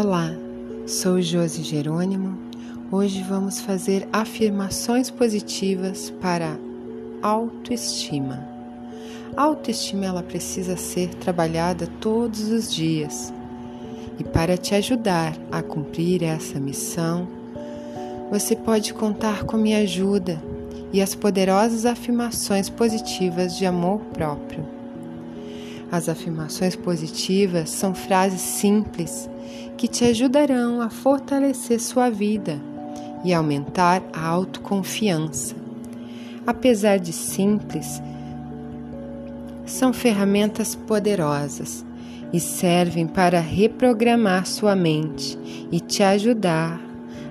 Olá, sou Josi Jerônimo. Hoje vamos fazer afirmações positivas para autoestima. A autoestima ela precisa ser trabalhada todos os dias. E para te ajudar a cumprir essa missão, você pode contar com minha ajuda e as poderosas afirmações positivas de amor próprio. As afirmações positivas são frases simples que te ajudarão a fortalecer sua vida e aumentar a autoconfiança. Apesar de simples, são ferramentas poderosas e servem para reprogramar sua mente e te ajudar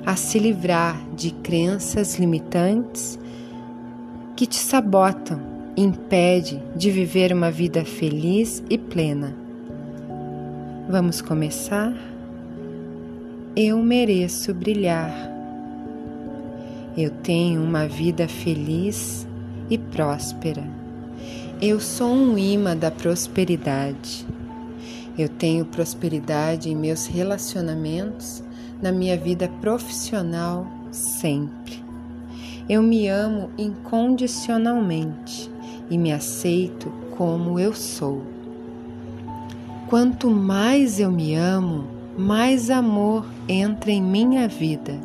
a se livrar de crenças limitantes que te sabotam e impede de viver uma vida feliz e plena. Vamos começar? Eu mereço brilhar. Eu tenho uma vida feliz e próspera. Eu sou um imã da prosperidade. Eu tenho prosperidade em meus relacionamentos, na minha vida profissional sempre. Eu me amo incondicionalmente e me aceito como eu sou. Quanto mais eu me amo, mais amor entra em minha vida.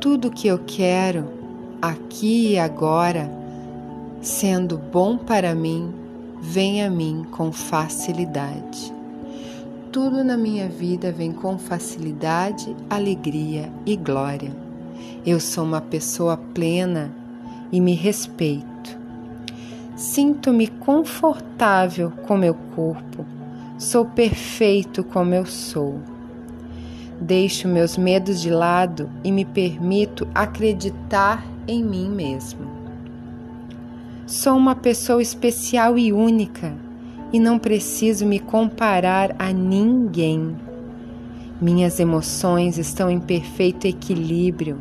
Tudo que eu quero, aqui e agora, sendo bom para mim, vem a mim com facilidade. Tudo na minha vida vem com facilidade, alegria e glória. Eu sou uma pessoa plena e me respeito. Sinto-me confortável com meu corpo. Sou perfeito como eu sou. Deixo meus medos de lado e me permito acreditar em mim mesmo. Sou uma pessoa especial e única e não preciso me comparar a ninguém. Minhas emoções estão em perfeito equilíbrio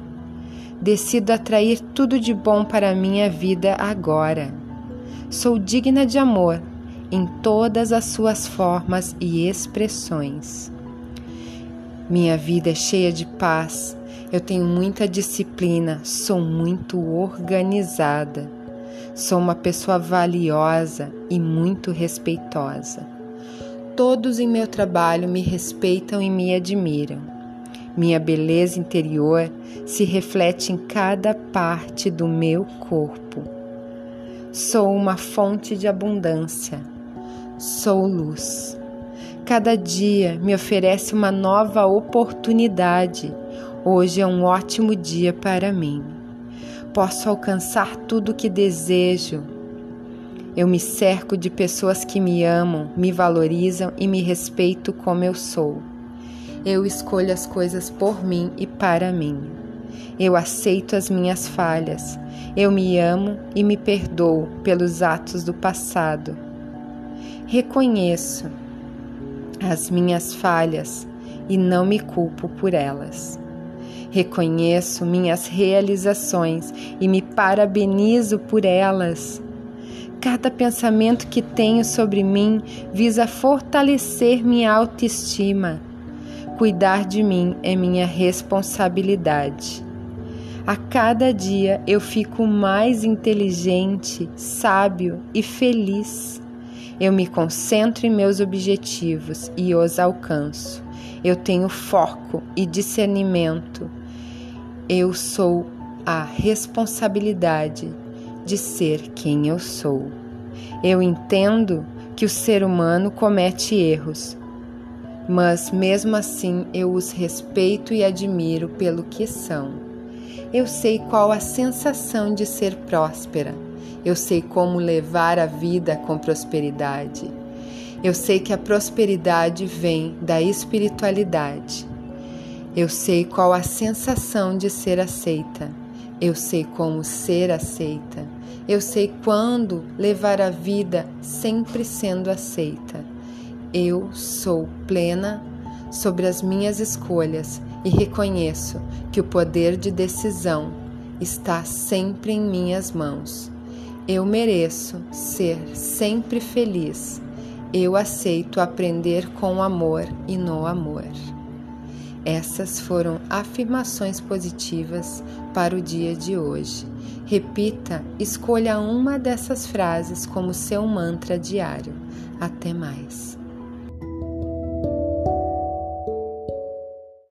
Decido atrair tudo de bom para a minha vida agora. Sou digna de amor em todas as suas formas e expressões. Minha vida é cheia de paz, eu tenho muita disciplina, sou muito organizada. Sou uma pessoa valiosa e muito respeitosa. Todos em meu trabalho me respeitam e me admiram. Minha beleza interior se reflete em cada parte do meu corpo. Sou uma fonte de abundância. Sou luz. Cada dia me oferece uma nova oportunidade. Hoje é um ótimo dia para mim. Posso alcançar tudo o que desejo. Eu me cerco de pessoas que me amam, me valorizam e me respeitam como eu sou. Eu escolho as coisas por mim e para mim. Eu aceito as minhas falhas. Eu me amo e me perdoo pelos atos do passado. Reconheço as minhas falhas e não me culpo por elas. Reconheço minhas realizações e me parabenizo por elas. Cada pensamento que tenho sobre mim visa fortalecer minha autoestima Cuidar de mim é minha responsabilidade. A cada dia eu fico mais inteligente, sábio e feliz. Eu me concentro em meus objetivos e os alcanço. Eu tenho foco e discernimento. Eu sou a responsabilidade de ser quem eu sou. Eu entendo que o ser humano comete erros, mas mesmo assim eu os respeito e admiro pelo que são. Eu sei qual a sensação de ser próspera. Eu sei como levar a vida com prosperidade. Eu sei que a prosperidade vem da espiritualidade. Eu sei qual a sensação de ser aceita. Eu sei como ser aceita. Eu sei quando levar a vida sempre sendo aceita. Eu sou plena sobre as minhas escolhas e reconheço que o poder de decisão está sempre em minhas mãos. Eu mereço ser sempre feliz. Eu aceito aprender com amor e no amor. Essas foram afirmações positivas para o dia de hoje. Repita, escolha uma dessas frases como seu mantra diário. Até mais.